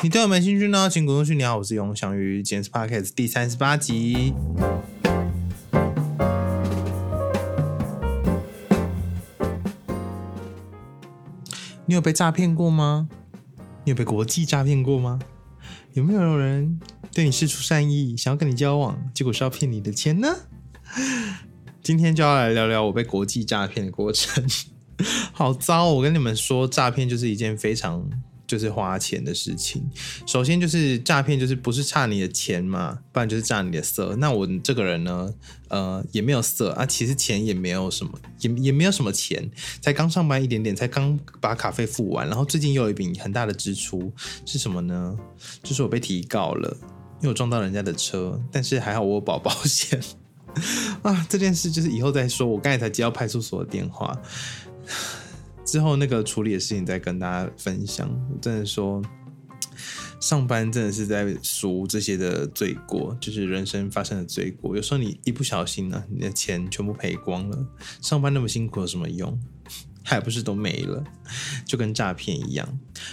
你对我没兴趣呢？请滚出去！你好，我是永祥于今天是 Podcast 第三十八集。你有被诈骗过吗？你有被国际诈骗过吗？有没有人对你示出善意，想要跟你交往，结果是要骗你的钱呢？今天就要来聊聊我被国际诈骗的过程，好糟！我跟你们说，诈骗就是一件非常。就是花钱的事情。首先就是诈骗，就是不是差你的钱嘛，不然就是诈你的色。那我这个人呢，呃，也没有色啊，其实钱也没有什么，也也没有什么钱，才刚上班一点点，才刚把卡费付完，然后最近又有一笔很大的支出，是什么呢？就是我被提告了，因为我撞到人家的车，但是还好我有保保险 啊。这件事就是以后再说，我刚才才接到派出所的电话。之后那个处理的事情再跟大家分享。真的说，上班真的是在赎这些的罪过，就是人生发生的罪过。有时候你一不小心呢，你的钱全部赔光了。上班那么辛苦有什么用？还不是都没了，就跟诈骗一样。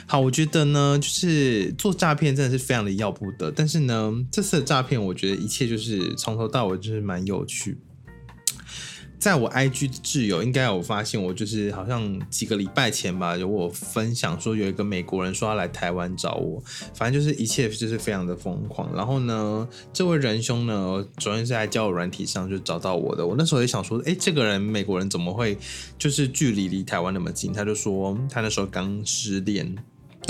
好，我觉得呢，就是做诈骗真的是非常的要不得。但是呢，这次的诈骗，我觉得一切就是从头到尾就是蛮有趣。在我 IG 的挚友应该有发现，我就是好像几个礼拜前吧，有我分享说有一个美国人说要来台湾找我，反正就是一切就是非常的疯狂。然后呢，这位仁兄呢，昨天是在交友软体上就找到我的。我那时候也想说，哎，这个人美国人怎么会就是距离离台湾那么近？他就说他那时候刚失恋。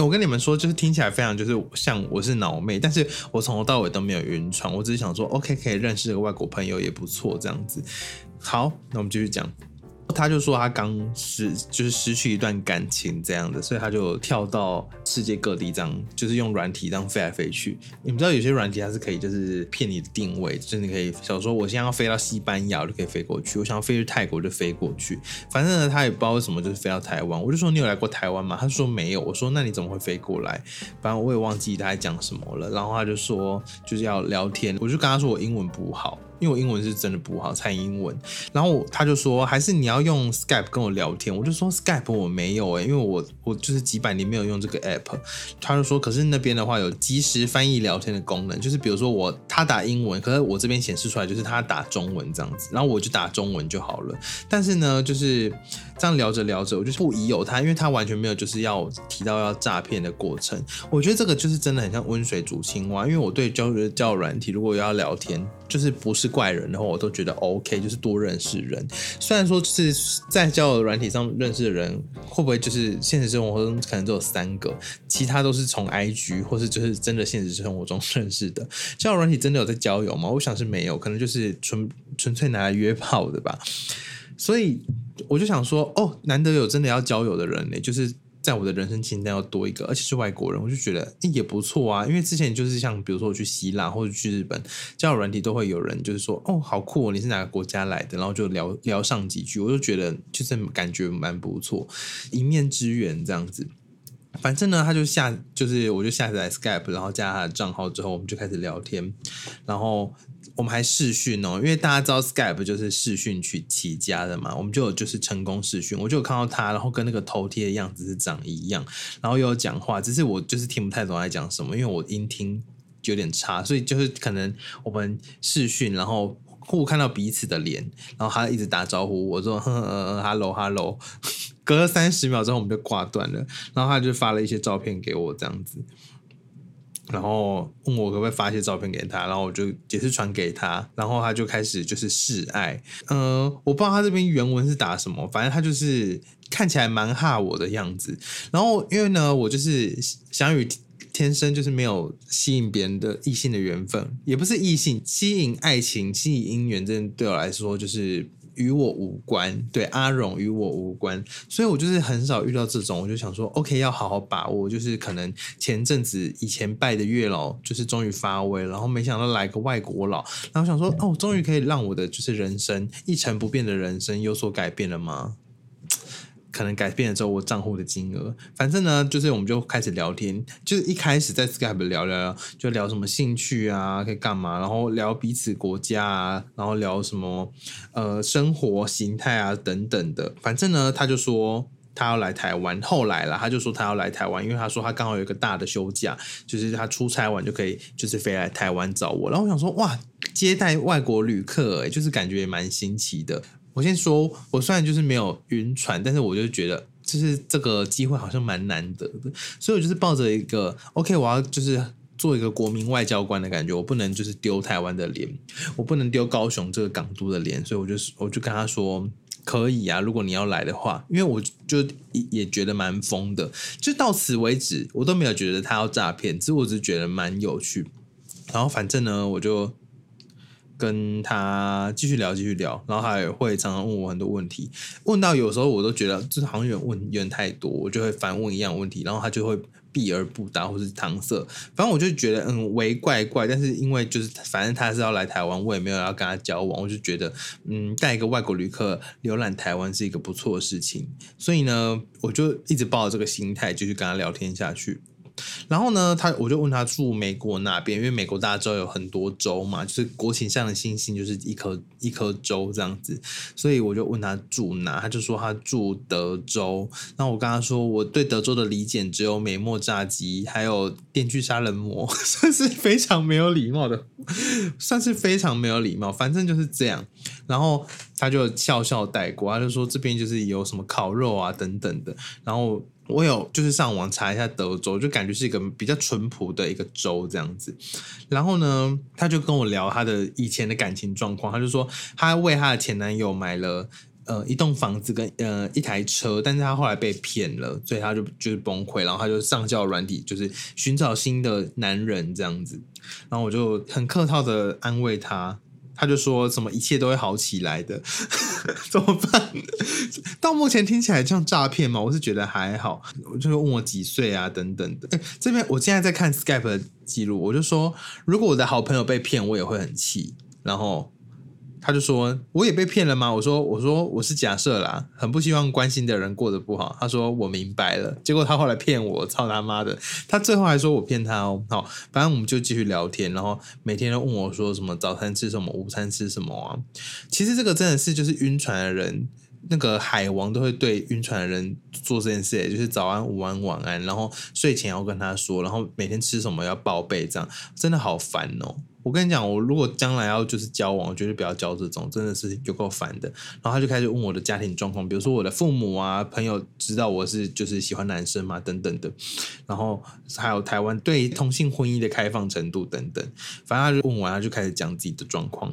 我跟你们说，就是听起来非常就是像我是脑妹，但是我从头到尾都没有晕船，我只是想说，OK，可以认识个外国朋友也不错，这样子。好，那我们继续讲。他就说他刚失，就是失去一段感情这样的，所以他就跳到世界各地这样，就是用软体这样飞来飞去。你们知道有些软体它是可以就是骗你的定位，就是你可以想说我现在要飞到西班牙，我就可以飞过去；我想要飞去泰国就飞过去。反正呢，他也不知道为什么就是飞到台湾。我就说你有来过台湾吗？他说没有。我说那你怎么会飞过来？反正我也忘记他在讲什么了。然后他就说就是要聊天，我就跟他说我英文不好。因为我英文是真的不好，蔡英文。然后他就说，还是你要用 Skype 跟我聊天。我就说 Skype 我没有哎，因为我我就是几百年没有用这个 app。他就说，可是那边的话有即时翻译聊天的功能，就是比如说我他打英文，可是我这边显示出来就是他打中文这样子，然后我就打中文就好了。但是呢，就是这样聊着聊着，我就不疑有他，因为他完全没有就是要提到要诈骗的过程。我觉得这个就是真的很像温水煮青蛙，因为我对交交软体如果要聊天，就是不是。怪人的话，我都觉得 OK，就是多认识人。虽然说是在交友软体上认识的人，会不会就是现实生活中可能只有三个，其他都是从 IG 或是就是真的现实生活中认识的。交友软体真的有在交友吗？我想是没有，可能就是纯纯粹拿来约炮的吧。所以我就想说，哦，难得有真的要交友的人呢，就是。在我的人生清单要多一个，而且是外国人，我就觉得也不错啊。因为之前就是像比如说我去希腊或者去日本，交友软体都会有人就是说哦，好酷，哦，你是哪个国家来的？然后就聊聊上几句，我就觉得就是感觉蛮不错，一面之缘这样子。反正呢，他就下就是我就下载 Skype，然后加他的账号之后，我们就开始聊天，然后。我们还视讯哦，因为大家知道 Skype 就是视讯去起家的嘛，我们就有就是成功视讯，我就有看到他，然后跟那个头贴的样子是长一样，然后又有讲话，只是我就是听不太懂在讲什么，因为我音听有点差，所以就是可能我们视讯，然后互看到彼此的脸，然后他一直打招呼，我说 Hello Hello，隔了三十秒之后我们就挂断了，然后他就发了一些照片给我这样子。然后问我可不可以发一些照片给他，然后我就也是传给他，然后他就开始就是示爱。嗯，我不知道他这边原文是打什么，反正他就是看起来蛮哈我的样子。然后因为呢，我就是想与天生就是没有吸引别人的异性的缘分，也不是异性吸引爱情、吸引姻缘，这对我来说就是。与我无关，对阿荣与我无关，所以我就是很少遇到这种，我就想说，OK，要好好把握。就是可能前阵子以前拜的月老，就是终于发威，然后没想到来个外国佬，然后想说，哦，终于可以让我的就是人生一成不变的人生有所改变了吗？可能改变了之后，我账户的金额，反正呢，就是我们就开始聊天，就是一开始在 Skype 聊聊聊，就聊什么兴趣啊，可以干嘛，然后聊彼此国家啊，然后聊什么呃生活形态啊等等的。反正呢，他就说他要来台湾，后来了他就说他要来台湾，因为他说他刚好有一个大的休假，就是他出差完就可以就是飞来台湾找我。然后我想说哇，接待外国旅客，就是感觉也蛮新奇的。我先说，我虽然就是没有晕船，但是我就觉得就是这个机会好像蛮难得的，所以我就是抱着一个 OK，我要就是做一个国民外交官的感觉，我不能就是丢台湾的脸，我不能丢高雄这个港都的脸，所以我就是我就跟他说。可以啊，如果你要来的话，因为我就也觉得蛮疯的，就到此为止，我都没有觉得他要诈骗，只是我只是觉得蛮有趣。然后反正呢，我就跟他继续聊，继续聊，然后他也会常常问我很多问题，问到有时候我都觉得就是好像有点问有点太多，我就会反问一样问题，然后他就会。避而不答，或是搪塞，反正我就觉得嗯，为怪怪。但是因为就是反正他是要来台湾，我也没有要跟他交往，我就觉得嗯，带一个外国旅客浏览台湾是一个不错的事情。所以呢，我就一直抱着这个心态继续跟他聊天下去。然后呢，他我就问他住美国哪边，因为美国大家知道有很多州嘛，就是国旗上的星星就是一颗一颗州这样子，所以我就问他住哪，他就说他住德州。那我跟他说，我对德州的理解只有美墨炸鸡，还有电锯杀人魔，算是非常没有礼貌的，算是非常没有礼貌，反正就是这样。然后他就笑笑带过，他就说这边就是有什么烤肉啊等等的，然后。我有就是上网查一下德州，就感觉是一个比较淳朴的一个州这样子。然后呢，他就跟我聊他的以前的感情状况，他就说他为他的前男友买了呃一栋房子跟呃一台车，但是他后来被骗了，所以他就就是崩溃，然后他就上交软体，就是寻找新的男人这样子。然后我就很客套的安慰他。他就说什么一切都会好起来的，怎么办？到目前听起来像诈骗吗？我是觉得还好。我就问我几岁啊，等等的。这边我现在在看 Skype 的记录，我就说如果我的好朋友被骗，我也会很气。然后。他就说：“我也被骗了吗？”我说：“我说我是假设啦，很不希望关心的人过得不好。”他说：“我明白了。”结果他后来骗我，操他妈的！他最后还说我骗他哦。好，反正我们就继续聊天，然后每天都问我说什么早餐吃什么，午餐吃什么啊？其实这个真的是就是晕船的人，那个海王都会对晕船的人做这件事，就是早安、午安、晚安，然后睡前要跟他说，然后每天吃什么要报备，这样真的好烦哦。我跟你讲，我如果将来要就是交往，我绝对不要交这种，真的是有够烦的。然后他就开始问我的家庭状况，比如说我的父母啊、朋友知道我是就是喜欢男生嘛等等的，然后还有台湾对同性婚姻的开放程度等等。反正他就问完，他就开始讲自己的状况。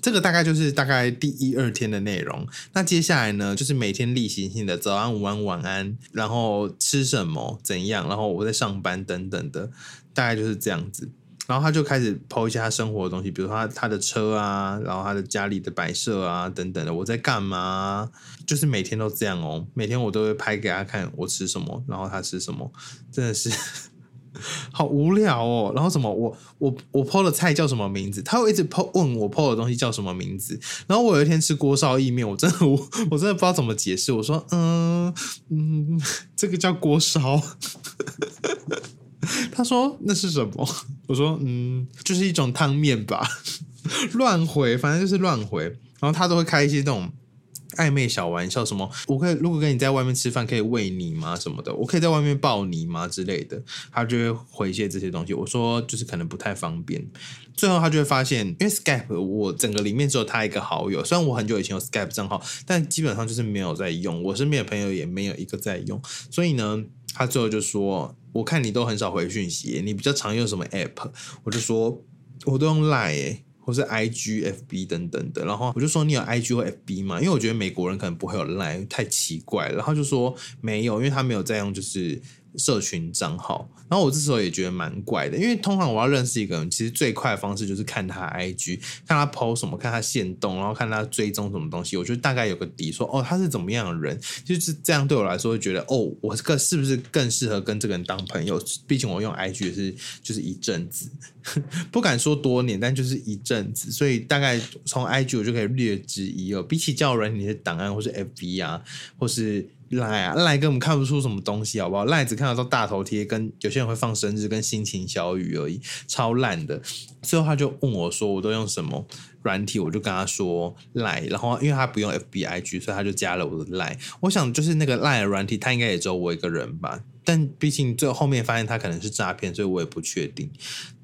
这个大概就是大概第一二天的内容。那接下来呢，就是每天例行性的早安、午安、晚安，然后吃什么、怎样，然后我在上班等等的，大概就是这样子。然后他就开始剖一下他生活的东西，比如说他他的车啊，然后他的家里的摆设啊等等的。我在干嘛？就是每天都这样哦，每天我都会拍给他看我吃什么，然后他吃什么，真的是 好无聊哦。然后什么我我我剖的菜叫什么名字？他会一直剖问我剖的东西叫什么名字。然后我有一天吃锅烧意面，我真的我 我真的不知道怎么解释。我说嗯嗯，这个叫锅烧。他说那是什么？我说嗯，就是一种汤面吧。乱回，反正就是乱回。然后他都会开一些这种暧昧小玩笑，什么我可以如果跟你在外面吃饭，可以喂你吗？什么的，我可以在外面抱你吗？之类的，他就会回一些这些东西。我说就是可能不太方便。最后他就会发现，因为 Skype 我整个里面只有他一个好友，虽然我很久以前有 Skype 账号，但基本上就是没有在用。我身边的朋友也没有一个在用，所以呢。他最后就说：“我看你都很少回讯息，你比较常用什么 app？” 我就说：“我都用 Line，或是 IG、FB 等等的。”然后我就说：“你有 IG 或 FB 吗？”因为我觉得美国人可能不会有 Line，太奇怪。然后就说：“没有，因为他没有在用，就是。”社群账号，然后我这时候也觉得蛮怪的，因为通常我要认识一个人，其实最快的方式就是看他 IG，看他 PO 什么，看他现动，然后看他追踪什么东西，我觉得大概有个底，说哦他是怎么样的人，就是这样对我来说会觉得哦，我这个是不是更适合跟这个人当朋友？毕竟我用 IG 也是就是一阵子，不敢说多年，但就是一阵子，所以大概从 IG 我就可以略知一二。比起交友软件的档案或是 FB 啊，或是。赖啊，赖根本看不出什么东西，好不好？赖只看得到大头贴，跟有些人会放生日跟心情小语而已，超烂的。最后他就问我说：“我都用什么软体？”我就跟他说赖，然后因为他不用 FBIG，所以他就加了我的赖。我想就是那个赖的软体，他应该也只有我一个人吧。但毕竟最后面发现他可能是诈骗，所以我也不确定。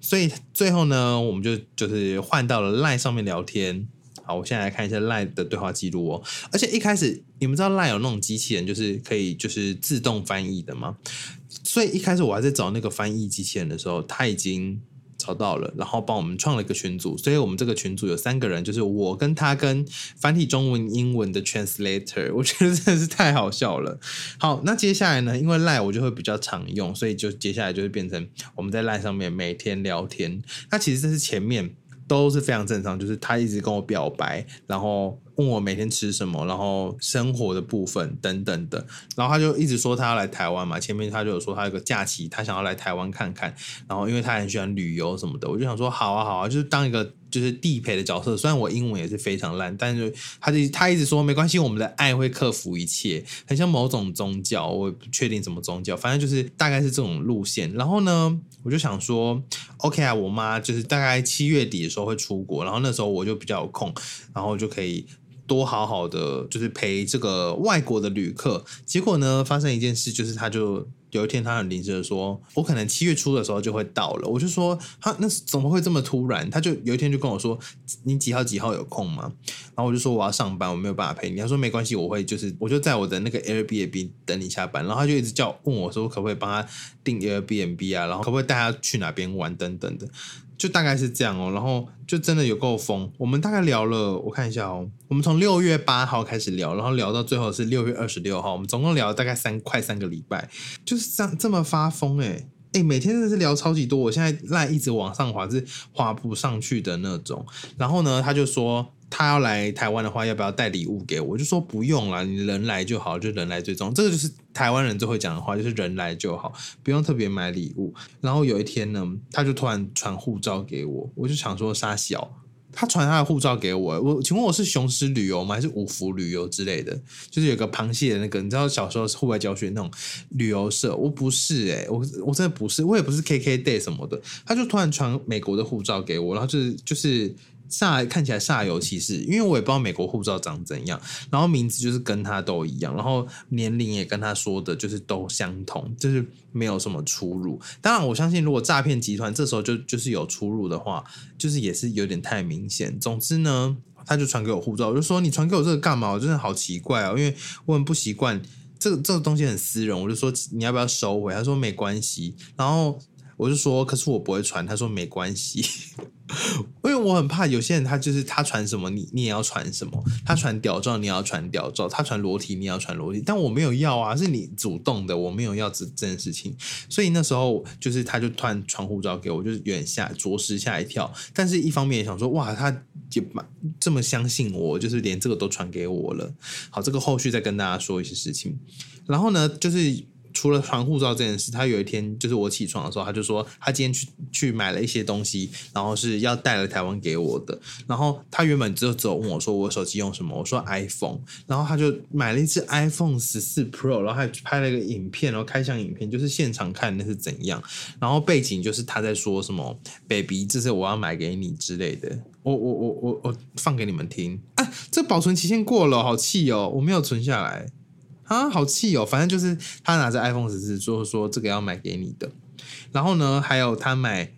所以最后呢，我们就就是换到了赖上面聊天。好，我现在来看一下赖的对话记录哦。而且一开始你们知道赖有那种机器人，就是可以就是自动翻译的吗？所以一开始我还在找那个翻译机器人的时候，他已经找到了，然后帮我们创了一个群组。所以我们这个群组有三个人，就是我跟他跟繁体中文英文的 translator。我觉得真的是太好笑了。好，那接下来呢？因为赖我就会比较常用，所以就接下来就会变成我们在赖上面每天聊天。那其实这是前面。都是非常正常，就是他一直跟我表白，然后问我每天吃什么，然后生活的部分等等的，然后他就一直说他要来台湾嘛，前面他就有说他有个假期，他想要来台湾看看，然后因为他很喜欢旅游什么的，我就想说好啊好啊，就是当一个。就是地陪的角色，虽然我英文也是非常烂，但是他就他一直说没关系，我们的爱会克服一切，很像某种宗教，我不确定什么宗教，反正就是大概是这种路线。然后呢，我就想说，OK 啊，我妈就是大概七月底的时候会出国，然后那时候我就比较有空，然后就可以多好好的就是陪这个外国的旅客。结果呢，发生一件事，就是他就。有一天，他很临时的说：“我可能七月初的时候就会到了。”我就说：“他那怎么会这么突然？”他就有一天就跟我说：“你几号几号有空吗？”然后我就说：“我要上班，我没有办法陪你。”他说：“没关系，我会就是我就在我的那个 Airbnb 等你下班。”然后他就一直叫问我说：“可不可以帮他订 Airbnb 啊？然后可不可以带他去哪边玩等等的。”就大概是这样哦，然后就真的有够疯。我们大概聊了，我看一下哦，我们从六月八号开始聊，然后聊到最后是六月二十六号，我们总共聊了大概三快三个礼拜，就是这样这么发疯诶。哎，每天真的是聊超级多，我现在赖一直往上滑是滑不上去的那种。然后呢，他就说。他要来台湾的话，要不要带礼物给我？我就说不用了，你人来就好，就人来最重要。这个就是台湾人最会讲的话，就是人来就好，不用特别买礼物。然后有一天呢，他就突然传护照给我，我就想说沙小，他传他的护照给我，我请问我是雄狮旅游吗？还是五福旅游之类的？就是有个螃蟹的那个，你知道小时候户外教学那种旅游社，我不是哎，我我真的不是，我也不是 K K Day 什么的。他就突然传美国的护照给我，然后就是就是。煞看起来煞有其事，因为我也不知道美国护照长怎样，然后名字就是跟他都一样，然后年龄也跟他说的就是都相同，就是没有什么出入。当然，我相信如果诈骗集团这时候就就是有出入的话，就是也是有点太明显。总之呢，他就传给我护照，我就说你传给我这个干嘛？我真的好奇怪哦，因为我很不习惯这个这个东西很私人，我就说你要不要收回？他说没关系，然后。我就说，可是我不会传。他说没关系，因为我很怕有些人，他就是他传什么，你你也要传什么。他传屌照，你要传屌照；他传裸体，你要传裸体。但我没有要啊，是你主动的，我没有要这这件事情。所以那时候就是他就突然传护照给我，就是有点吓，着实吓一跳。但是一方面也想说，哇，他就这么相信我，就是连这个都传给我了。好，这个后续再跟大家说一些事情。然后呢，就是。除了传护照这件事，他有一天就是我起床的时候，他就说他今天去去买了一些东西，然后是要带来台湾给我的。然后他原本就只有问我说我手机用什么，我说 iPhone，然后他就买了一只 iPhone 十四 Pro，然后还拍了一个影片，然后开箱影片，就是现场看那是怎样。然后背景就是他在说什么 “baby”，这是我要买给你之类的。我我我我我放给你们听。啊，这保存期限过了，好气哦！我没有存下来。啊，好气哦！反正就是他拿着 iPhone 十四说说这个要买给你的，然后呢，还有他买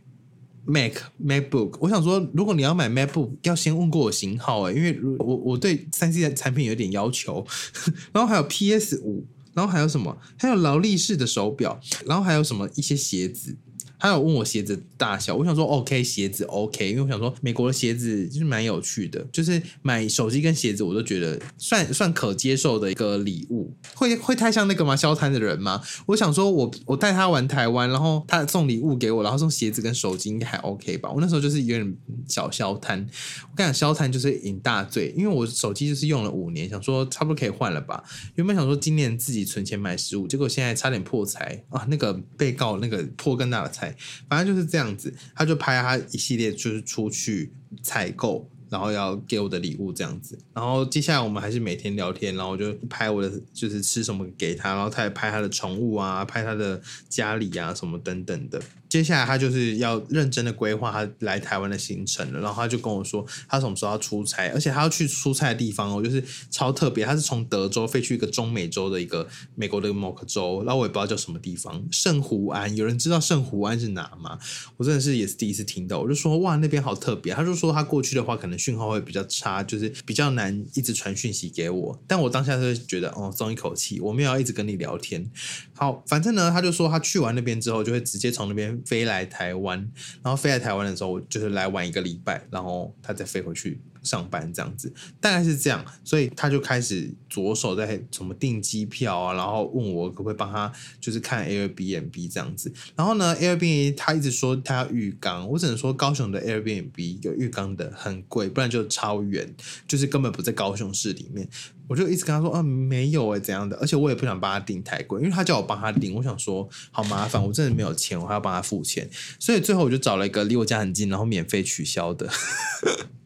Mac MacBook。我想说，如果你要买 MacBook，要先问过我型号哎，因为如我我对三 C 的产品有点要求。然后还有 PS 五，然后还有什么？还有劳力士的手表，然后还有什么一些鞋子。他有问我鞋子大小，我想说 OK，鞋子 OK，因为我想说美国的鞋子就是蛮有趣的，就是买手机跟鞋子我都觉得算算可接受的一个礼物，会会太像那个吗？消摊的人吗？我想说我我带他玩台湾，然后他送礼物给我，然后送鞋子跟手机应该还 OK 吧？我那时候就是有点小消摊，我跟你讲消摊就是饮大醉，因为我手机就是用了五年，想说差不多可以换了吧？原本想说今年自己存钱买食物，结果现在差点破财啊！那个被告那个破更大的财。反正就是这样子，他就拍他一系列就是出去采购，然后要给我的礼物这样子。然后接下来我们还是每天聊天，然后我就拍我的就是吃什么给他，然后他也拍他的宠物啊，拍他的家里啊什么等等的。接下来他就是要认真的规划他来台湾的行程了，然后他就跟我说他什么时候要出差，而且他要去出差的地方哦，就是超特别，他是从德州飞去一个中美洲的一个美国的某个州，然后我也不知道叫什么地方，圣胡安，有人知道圣胡安是哪吗？我真的是也是第一次听到，我就说哇那边好特别，他就说他过去的话可能讯号会比较差，就是比较难一直传讯息给我，但我当下就觉得哦松一口气，我没有要一直跟你聊天，好，反正呢他就说他去完那边之后就会直接从那边。飞来台湾，然后飞来台湾的时候，就是来玩一个礼拜，然后他再飞回去上班，这样子大概是这样，所以他就开始着手在什么订机票啊，然后问我可不可以帮他，就是看 Airbnb 这样子。然后呢，Airbnb 他一直说他要浴缸，我只能说高雄的 Airbnb 有浴缸的很贵，不然就超远，就是根本不在高雄市里面。我就一直跟他说，啊，没有哎，怎样的？而且我也不想帮他订太贵，因为他叫我帮他订，我想说好麻烦，我真的没有钱，我还要帮他付钱，所以最后我就找了一个离我家很近，然后免费取消的。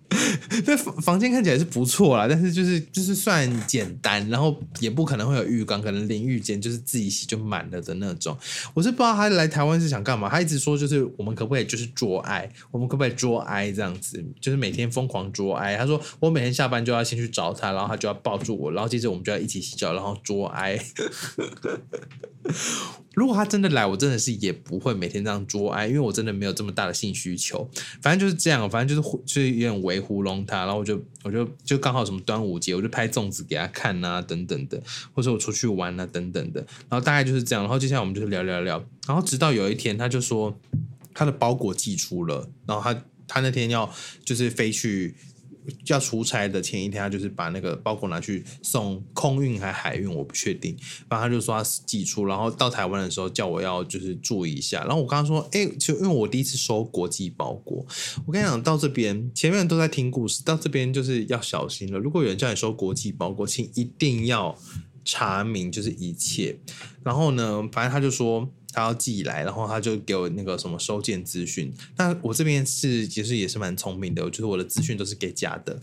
那房间看起来是不错啦，但是就是就是算简单，然后也不可能会有浴缸，可能淋浴间就是自己洗就满了的那种。我是不知道他来台湾是想干嘛，他一直说就是我们可不可以就是捉爱，我们可不可以捉爱这样子，就是每天疯狂捉爱。他说我每天下班就要先去找他，然后他就要抱住我，然后接着我们就要一起洗澡，然后捉爱。如果他真的来，我真的是也不会每天这样捉爱，因为我真的没有这么大的性需求。反正就是这样，反正就是就是有点维糊弄他，然后我就我就就刚好什么端午节，我就拍粽子给他看啊，等等的，或者我出去玩啊，等等的。然后大概就是这样，然后接下来我们就是聊聊聊，然后直到有一天，他就说他的包裹寄出了，然后他他那天要就是飞去。要出差的前一天，他就是把那个包裹拿去送空运还海运，我不确定。然后他就说他寄出，然后到台湾的时候叫我要就是注意一下。然后我刚刚说，哎，就因为我第一次收国际包裹，我跟你讲，到这边前面都在听故事，到这边就是要小心了。如果有人叫你收国际包裹，请一定要查明就是一切。然后呢，反正他就说。他要寄来，然后他就给我那个什么收件资讯。那我这边是其实也是蛮聪明的，我觉得我的资讯都是给假的，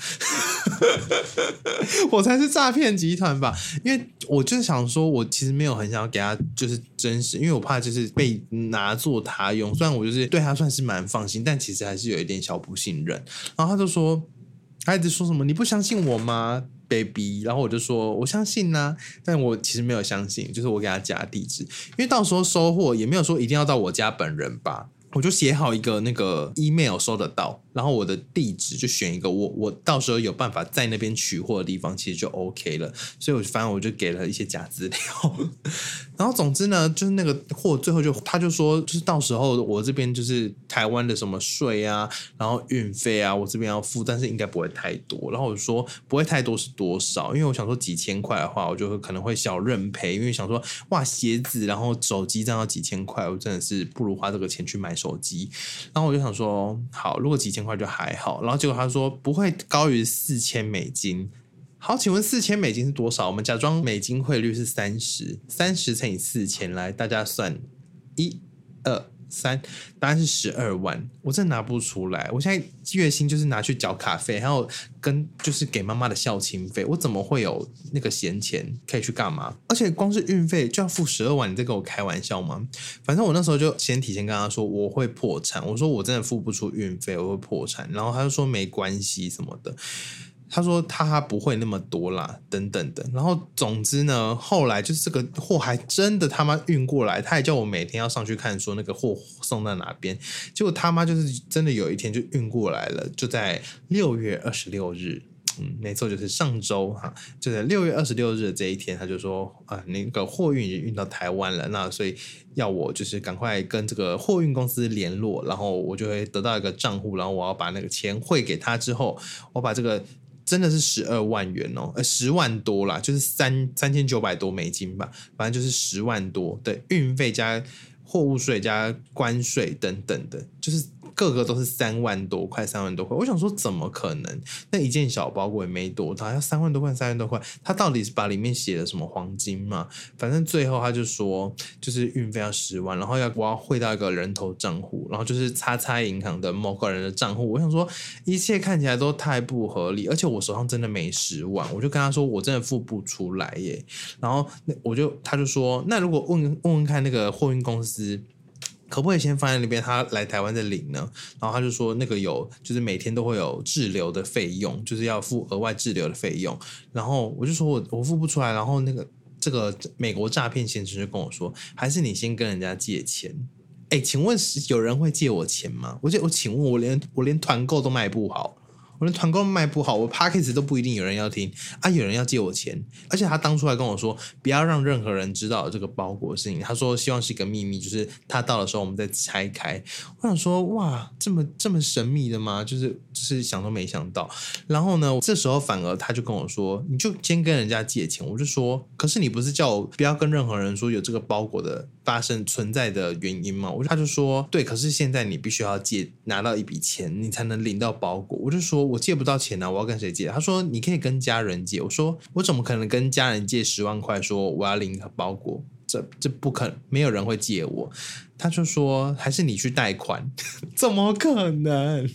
我才是诈骗集团吧？因为我就想说，我其实没有很想要给他就是真实，因为我怕就是被拿作他用。虽然我就是对他算是蛮放心，但其实还是有一点小不信任。然后他就说，他一直说什么你不相信我吗？baby，然后我就说我相信呢，但我其实没有相信，就是我给他加地址，因为到时候收货也没有说一定要到我家本人吧。我就写好一个那个 email 收得到，然后我的地址就选一个我我到时候有办法在那边取货的地方，其实就 OK 了。所以我就反正我就给了一些假资料，然后总之呢，就是那个货最后就他就说，就是到时候我这边就是台湾的什么税啊，然后运费啊，我这边要付，但是应该不会太多。然后我就说不会太多是多少？因为我想说几千块的话，我就可能会小认赔，因为想说哇鞋子然后手机这样要几千块，我真的是不如花这个钱去买。手机，然后我就想说，好，如果几千块就还好。然后结果他说不会高于四千美金。好，请问四千美金是多少？我们假装美金汇率是三十，三十乘以四千，来大家算，一、二。三，答案是十二万，我真拿不出来。我现在月薪就是拿去缴卡费，还有跟就是给妈妈的孝亲费，我怎么会有那个闲钱可以去干嘛？而且光是运费就要付十二万，你在跟我开玩笑吗？反正我那时候就先提前跟他说我会破产，我说我真的付不出运费，我会破产。然后他就说没关系什么的。他说他不会那么多啦，等等的。然后总之呢，后来就是这个货还真的他妈运过来，他也叫我每天要上去看，说那个货送到哪边。结果他妈就是真的有一天就运过来了，就在六月二十六日，嗯，没错，就是上周哈，就在六月二十六日这一天，他就说啊，那个货运已经运到台湾了，那所以要我就是赶快跟这个货运公司联络，然后我就会得到一个账户，然后我要把那个钱汇给他之后，我把这个。真的是十二万元哦，呃，十万多啦，就是三三千九百多美金吧，反正就是十万多的运费加货物税加关税等等的，就是。个个都是三万多块，三万多块。我想说，怎么可能？那一件小包裹也没多大，要三万多块，三万多块。他到底是把里面写了什么黄金嘛？反正最后他就说，就是运费要十万，然后要我要汇到一个人头账户，然后就是叉叉银行的某个人的账户。我想说，一切看起来都太不合理，而且我手上真的没十万，我就跟他说，我真的付不出来耶。然后那我就他就说，那如果问问问看那个货运公司。可不可以先放在那边，他来台湾再领呢？然后他就说那个有，就是每天都会有滞留的费用，就是要付额外滞留的费用。然后我就说我我付不出来。然后那个这个美国诈骗先生就跟我说，还是你先跟人家借钱。哎，请问是有人会借我钱吗？我就我请问，我连我连团购都卖不好。我的团购卖不好，我 p a c k a g e 都不一定有人要听啊！有人要借我钱，而且他当初还跟我说，不要让任何人知道这个包裹的事情。他说希望是一个秘密，就是他到的时候我们再拆开。我想说，哇，这么这么神秘的吗？就是就是想都没想到。然后呢，这时候反而他就跟我说，你就先跟人家借钱。我就说，可是你不是叫我不要跟任何人说有这个包裹的发生存在的原因吗？我他就说，对，可是现在你必须要借拿到一笔钱，你才能领到包裹。我就说。我借不到钱呢，我要跟谁借？他说你可以跟家人借。我说我怎么可能跟家人借十万块？说我要领个包裹，这这不可能，没有人会借我。他就说还是你去贷款？怎么可能？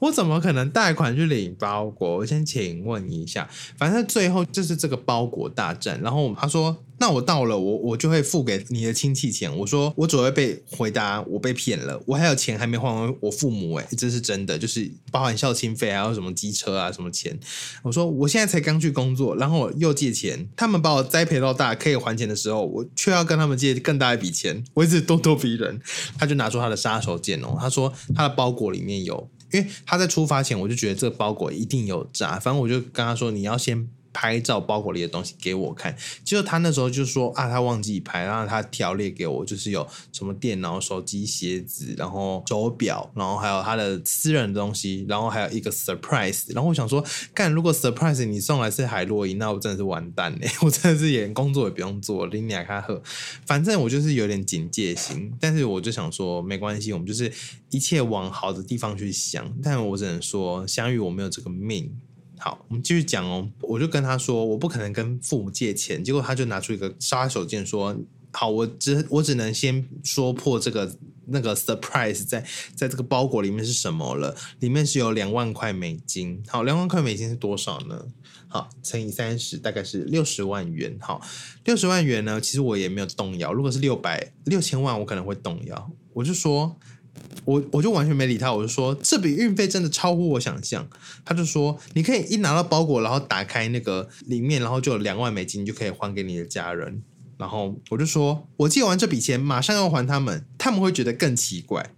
我怎么可能贷款去领包裹？我先请问一下，反正最后就是这个包裹大战。然后他说。那我到了，我我就会付给你的亲戚钱。我说我只会被回答我被骗了，我还有钱还没还完我父母哎，这是真的，就是包含孝亲费还有什么机车啊什么钱。我说我现在才刚去工作，然后我又借钱，他们把我栽培到大可以还钱的时候，我却要跟他们借更大一笔钱，我一直咄咄逼人。他就拿出他的杀手锏哦，他说他的包裹里面有，因为他在出发前我就觉得这个包裹一定有诈，反正我就跟他说你要先。拍照包裹里的东西给我看，结果他那时候就说啊，他忘记拍，然后他条列给我，就是有什么电脑、手机、鞋子，然后手表，然后还有他的私人的东西，然后还有一个 surprise。然后我想说，干，如果 surprise 你送来是海洛因，那我真的是完蛋嘞！我真的是连工作也不用做，林尼亚卡赫，反正我就是有点警戒心。但是我就想说，没关系，我们就是一切往好的地方去想。但我只能说，相遇我没有这个命。好，我们继续讲哦。我就跟他说，我不可能跟父母借钱。结果他就拿出一个杀手锏，说：“好，我只我只能先说破这个那个 surprise 在在这个包裹里面是什么了。里面是有两万块美金。好，两万块美金是多少呢？好，乘以三十，大概是六十万元。好，六十万元呢，其实我也没有动摇。如果是六百六千万，我可能会动摇。我就说。我我就完全没理他，我就说这笔运费真的超乎我想象。他就说你可以一拿到包裹，然后打开那个里面，然后就有两万美金，就可以还给你的家人。然后我就说我借完这笔钱马上要还他们，他们会觉得更奇怪。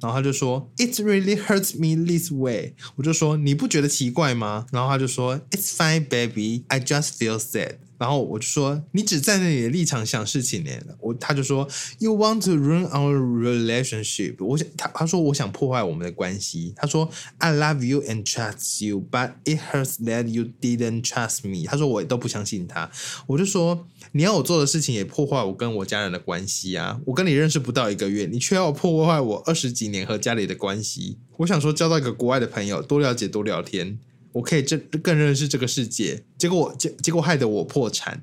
然后他就说 It really hurts me this way。我就说你不觉得奇怪吗？然后他就说 It's fine, baby. I just feel sad. 然后我就说，你只站在你的立场想事情呢。我他就说，You want to ruin our relationship？我想他他说我想破坏我们的关系。他说，I love you and trust you，but it hurts that you didn't trust me。他说我都不相信他。我就说，你要我做的事情也破坏我跟我家人的关系啊！我跟你认识不到一个月，你却要破坏我二十几年和家里的关系。我想说，交到一个国外的朋友，多了解多聊天。我可以这更认识这个世界，结果我结结果害得我破产，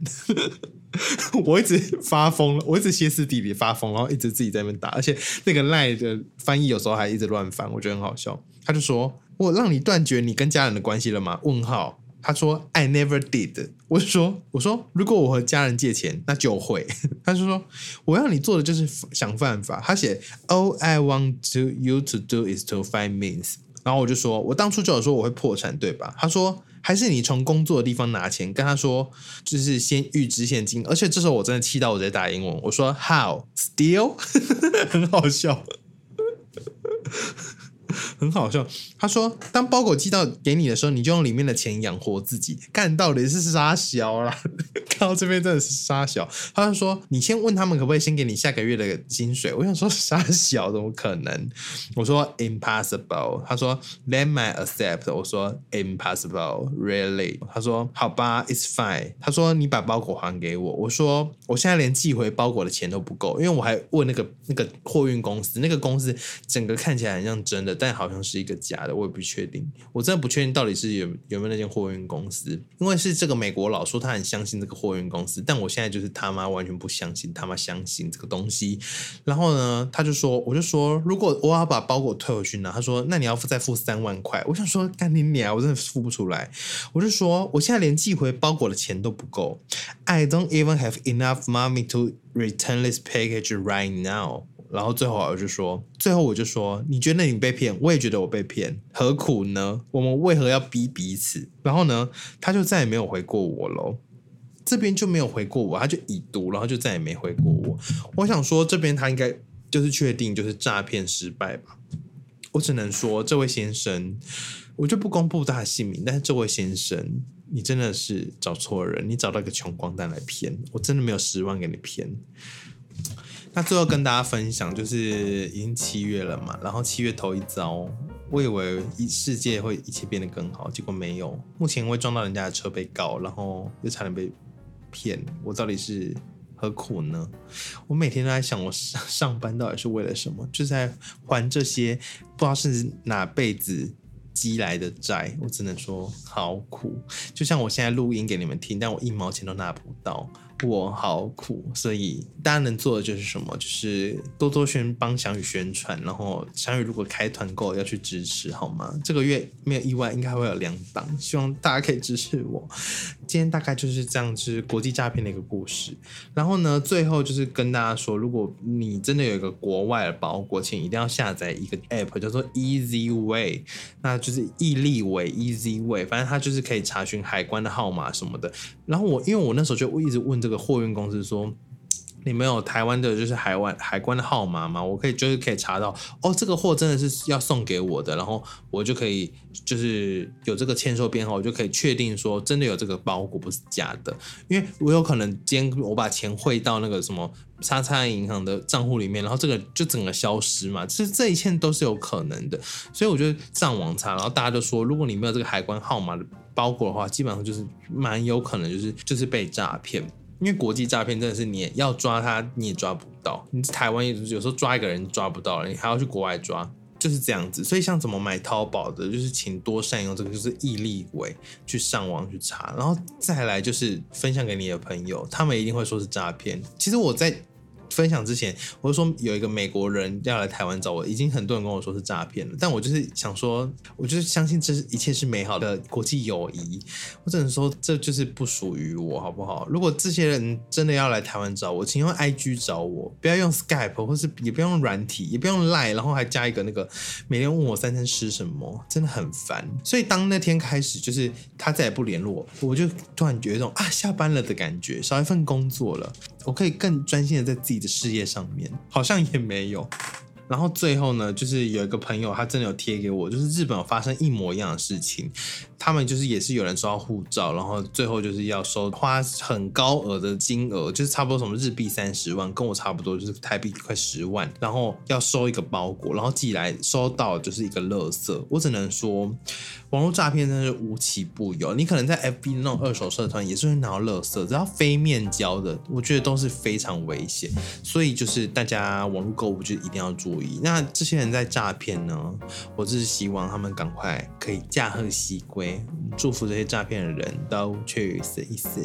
我一直发疯了，我一直歇斯底里发疯，然后一直自己在那边打，而且那个赖的翻译有时候还一直乱翻，我觉得很好笑。他就说：“我让你断绝你跟家人的关系了吗？”问号。他说：“I never did。”我就说：“我说如果我和家人借钱，那就会。”他就说：“我要你做的就是想办法。”他写：“All I want to you to do is to find means。”然后我就说，我当初就有说我会破产，对吧？他说，还是你从工作的地方拿钱，跟他说，就是先预支现金。而且这时候我真的气到我直接打英文，我说 How steal？很好笑，很好笑。他说，当包裹寄到给你的时候，你就用里面的钱养活自己。干到底是啥小啦？看到这边真的是傻小，他就说你先问他们可不可以先给你下个月的薪水。我想说傻小怎么可能？我说 impossible。他说 Let me accept。我说 impossible really。他说好吧，it's fine。他说你把包裹还给我。我说我现在连寄回包裹的钱都不够，因为我还问那个那个货运公司，那个公司整个看起来很像真的，但好像是一个假的，我也不确定。我真的不确定到底是有有没有那间货运公司，因为是这个美国佬说他很相信这个货货运公司，但我现在就是他妈完全不相信，他妈相信这个东西。然后呢，他就说，我就说，如果我要把包裹退回去呢，他说，那你要再付三万块。我想说，干你娘，我真的付不出来。我就说，我现在连寄回包裹的钱都不够，I don't even have enough money to return this package right now。然后最后我就说，最后我就说，你觉得你被骗，我也觉得我被骗，何苦呢？我们为何要逼彼此？然后呢，他就再也没有回过我喽。这边就没有回过我，他就已读，然后就再也没回过我。我想说，这边他应该就是确定就是诈骗失败吧。我只能说，这位先生，我就不公布他的姓名，但是这位先生，你真的是找错人，你找到一个穷光蛋来骗，我真的没有十万给你骗。那最后跟大家分享，就是已经七月了嘛，然后七月头一遭，我以为一世界会一切变得更好，结果没有。目前因为撞到人家的车被告，然后又差点被骗，我到底是何苦呢？我每天都在想，我上班到底是为了什么？就在还这些不知道是哪辈子积来的债。我只能说好苦，就像我现在录音给你们听，但我一毛钱都拿不到。我好苦，所以大家能做的就是什么？就是多多宣帮翔宇宣传，然后翔宇如果开团购要去支持，好吗？这个月没有意外，应该会有两档，希望大家可以支持我。今天大概就是这样，就是国际诈骗的一个故事。然后呢，最后就是跟大家说，如果你真的有一个国外的包裹，请一定要下载一个 app，叫做 Easy Way，那就是易利伟 Easy Way，反正它就是可以查询海关的号码什么的。然后我因为我那时候就一直问这个。个货运公司说：“你没有台湾的，就是海外海关的号码吗？我可以就是可以查到哦，这个货真的是要送给我的，然后我就可以就是有这个签收编号，我就可以确定说真的有这个包裹不是假的，因为我有可能今天我把钱汇到那个什么叉叉银行的账户里面，然后这个就整个消失嘛，其实这一切都是有可能的，所以我就上网查，然后大家就说，如果你没有这个海关号码的包裹的话，基本上就是蛮有可能就是就是被诈骗。”因为国际诈骗真的是你要抓他你也抓不到，你台湾有时候抓一个人抓不到了，你还要去国外抓，就是这样子。所以像怎么买淘宝的，就是请多善用这个，就是易利伟去上网去查，然后再来就是分享给你的朋友，他们一定会说是诈骗。其实我在。分享之前，我就说有一个美国人要来台湾找我，已经很多人跟我说是诈骗了。但我就是想说，我就是相信这一切是美好的国际友谊。我只能说，这就是不属于我，好不好？如果这些人真的要来台湾找我，请用 IG 找我，不要用 Skype，或是也不用软体，也不用 Line，然后还加一个那个每天问我三餐吃什么，真的很烦。所以当那天开始，就是他再也不联络，我就突然觉得一种啊下班了的感觉，少一份工作了。我可以更专心的在自己的事业上面，好像也没有。然后最后呢，就是有一个朋友，他真的有贴给我，就是日本有发生一模一样的事情。他们就是也是有人收到护照，然后最后就是要收花很高额的金额，就是差不多什么日币三十万，跟我差不多，就是台币快十万，然后要收一个包裹，然后寄来收到就是一个垃圾。我只能说，网络诈骗真的是无奇不有。你可能在 FB 那种二手社团也是会拿到垃圾，只要非面交的，我觉得都是非常危险。所以就是大家网络购物就一定要注意。那这些人在诈骗呢，我只是希望他们赶快可以驾鹤西归。祝福这些诈骗的人都去死一死。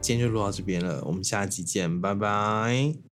今天就录到这边了，我们下期见，拜拜。